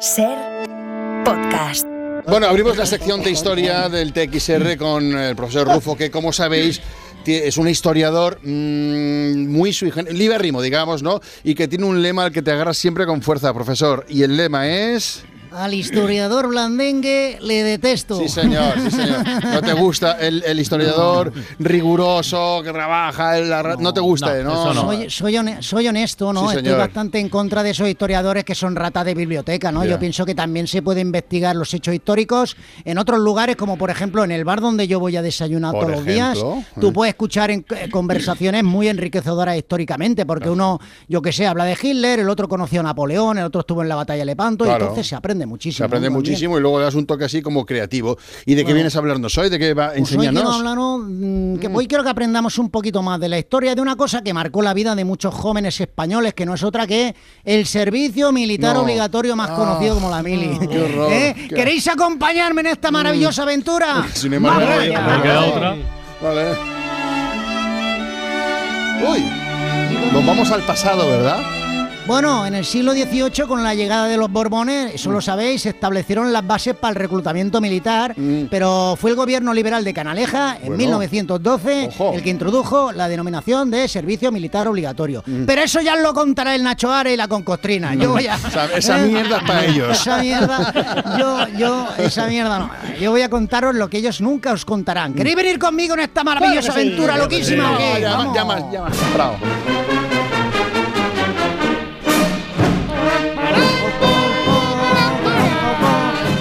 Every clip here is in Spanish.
Ser podcast. Bueno, abrimos la sección de historia del TXR con el profesor Rufo, que como sabéis es un historiador mm, muy sui libérrimo, digamos, ¿no? Y que tiene un lema al que te agarras siempre con fuerza, profesor. Y el lema es... Al historiador blandengue le detesto. Sí, señor, sí, señor. No te gusta el, el historiador riguroso, que trabaja, el- no, te gusta, no, ¿eh? ¿no? eso no. Soy, soy, soy honesto, ¿no? Sí, Estoy señor. bastante en contra de esos historiadores que son rata de biblioteca, ¿no? Yo pienso que también se puede investigar los hechos históricos en otros lugares, como por ejemplo en el bar donde yo voy a desayunar Por todos los días. Tú eh. puedes escuchar en, eh, conversaciones muy enriquecedoras históricamente, porque uno, yo que sé, habla de Hitler, el otro conoció a Napoleón, el otro estuvo en la batalla de Lepanto, y entonces se aprende muchísimo. Se aprende muchísimo y luego das un toque así como creativo. ¿Y de qué vienes a hablarnos hoy? ¿De qué va? Pues hoy quiero mm, que hoy quiero que aprendamos un poquito más de la historia de una cosa que marcó la vida de muchos jóvenes españoles, que no es otra que el servicio militar No. obligatorio más Ah, conocido como la mili. qué horror, ¿Eh? qué- ¿Queréis acompañarme en esta maravillosa aventura? Sin embargo. ¿Me queda otra? Vale. Uy, nos vamos al pasado, ¿verdad? Bueno, en el siglo XVIII, con la llegada de los Borbones, eso Mm. lo sabéis, se establecieron las bases para el reclutamiento militar, Mm. pero fue el gobierno liberal de Canaleja, en Bueno. 1912, Ojo. el que introdujo la denominación de servicio militar obligatorio. Mm. Pero eso ya lo contará el Nacho Are y la Concostrina. Yo voy a... Esa mierda es para ellos. Esa mierda, yo, yo, esa mierda no. Yo voy a contaros lo que ellos nunca os contarán. ¿Queréis venir conmigo en esta maravillosa Claro que sí, aventura claro loquísima sí. o qué? Ya, ya más, ya más comprado.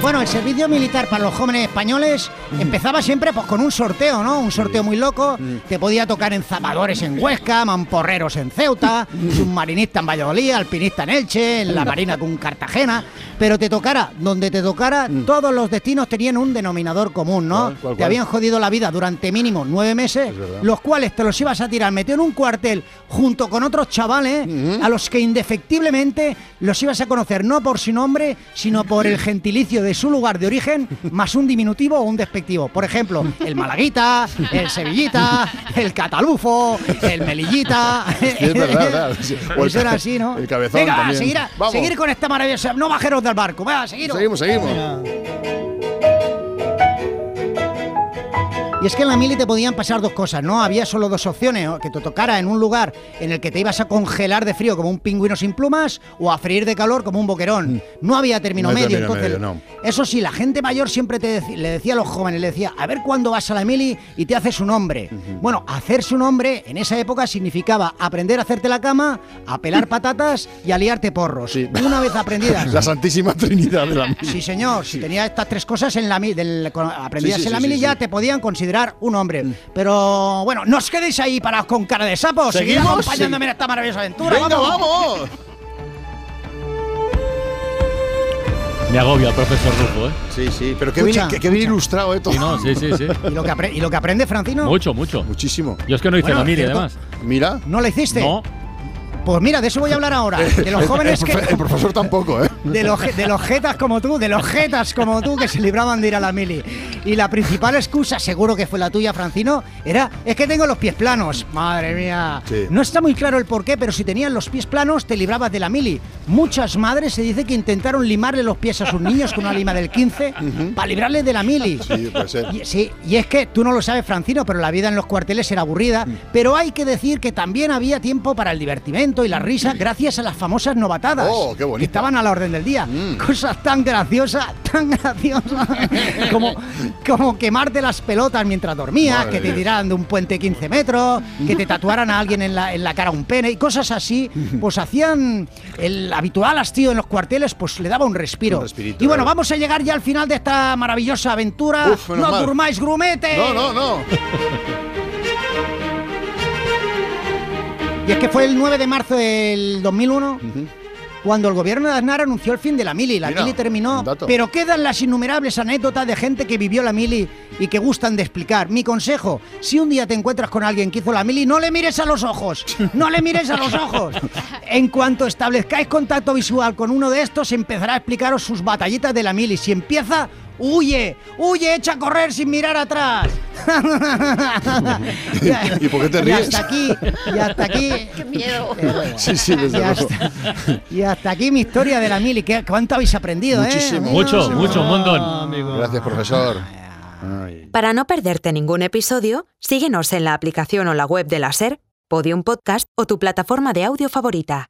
Bueno, el servicio militar para los jóvenes españoles empezaba siempre pues, con un sorteo, ¿no? Un sorteo muy loco. Te podía tocar en zapadores en Huesca, mamporreros en Ceuta, submarinista en Valladolid, alpinista en Elche, en la Marina con Cartagena. Pero te tocara, donde te tocara, todos los destinos tenían un denominador común, ¿no? ¿Cuál, cuál, Te habían jodido la vida durante mínimo nueve meses, los cuales te los ibas a tirar metido en un cuartel junto con otros chavales a los que indefectiblemente los ibas a conocer no por su nombre, sino por el gentilicio de su lugar de origen, más un diminutivo o un despectivo. Por ejemplo, el malaguita, el sevillita, el catalufo, el melillita. Sí, es verdad, verdad. Sí. O el Eso era así, ¿no? el cabezón Venga, también. seguir, a- Vamos. seguir con esta maravillosa. No bajeros del barco, seguir. Seguimos, seguimos. Y es que en la mili te podían pasar dos cosas, ¿no? Había solo dos opciones, que te tocara en un lugar en el que te ibas a congelar de frío como un pingüino sin plumas o a freír de calor como un boquerón. No había término No medio, entonces... medio, no. Eso sí, la gente mayor siempre te deci- le decía a los jóvenes, le decía, a ver cuándo vas a la mili y te haces un hombre. Bueno, hacerse un hombre en esa época significaba aprender a hacerte la cama, a pelar patatas y a liarte porros. Sí. Una vez aprendidas. La Santísima Trinidad de la Sí, señor. Si tenías estas tres cosas en la del, aprendías en la mili ya te podían considerar un hombre. Pero bueno, no os quedéis ahí parados con cara de sapo. Seguid ¿Seguimos? acompañándome en esta maravillosa aventura. ¡Venga, vamos! Me agobia el profesor Rufo, ¿eh? Sí, sí, pero qué bien, qué, bien ilustrado, ¿eh? todo. Sí, no, sí, sí, sí. ¿Y lo que, apre- y lo que aprende Francino? Mucho, mucho. Muchísimo. Yo es que no hice Bueno, la mili, cierto. además. Mira. ¿No lo hiciste? No, Pues mira, de eso voy a hablar ahora. De los jóvenes el, que... el profesor tampoco, ¿eh? De los, de los jetas como tú, de los jetas como tú que se libraban de ir a la mili. Y la principal excusa, seguro que fue la tuya, Francino, era es que tengo los pies planos. Madre mía. Sí. No está muy claro el porqué, pero si tenías los pies planos te librabas de la mili. Muchas madres se dice que intentaron limarle los pies a sus niños con una lima del 15 para librarles de la mili. Sí, puede ser. Y, sí, y es que tú no lo sabes, Francino, pero la vida en los cuarteles era aburrida. Mm. Pero hay que decir que también había tiempo para el divertimento y la risa gracias a las famosas novatadas. Oh, qué bonito. Que estaban a la orden del día. Mm. Cosas tan graciosas, tan graciosas, como, como quemarte las pelotas mientras dormías, Madre que te tiraran de un puente 15 metros, que te tatuaran a alguien en la, en la cara un pene y cosas así, pues hacían el habitual hastío en los cuarteles, pues le daba un respiro. Un y bueno, vamos a llegar ya al final de esta maravillosa aventura. Uf, no mal. durmáis, grumete. No, no, no. Y es que fue el 9 de marzo del 2001 cuando el gobierno de Aznar anunció el fin de la mili. La Mira, mili terminó, pero quedan las innumerables anécdotas de gente que vivió la mili y que gustan de explicar. Mi consejo, si un día te encuentras con alguien que hizo la mili, no le mires a los ojos, no le mires a los ojos. En cuanto establezcáis contacto visual con uno de estos, empezará a explicaros sus batallitas de la mili. Si empieza, huye, huye, echa a correr sin mirar atrás. ¿Y por qué te Y ríes? hasta aquí, y hasta aquí. ¡Qué miedo! Sí, sí, Y desde luego. hasta, y hasta aquí mi historia de la mili. ¿Qué- ¿Cuánto habéis aprendido, Muchísimo. eh? Mucho, mucho, un montón. Gracias, profesor. Ay. Para no perderte ningún episodio, síguenos en la aplicación o la web de la SER, Podium Podcast o tu plataforma de audio favorita.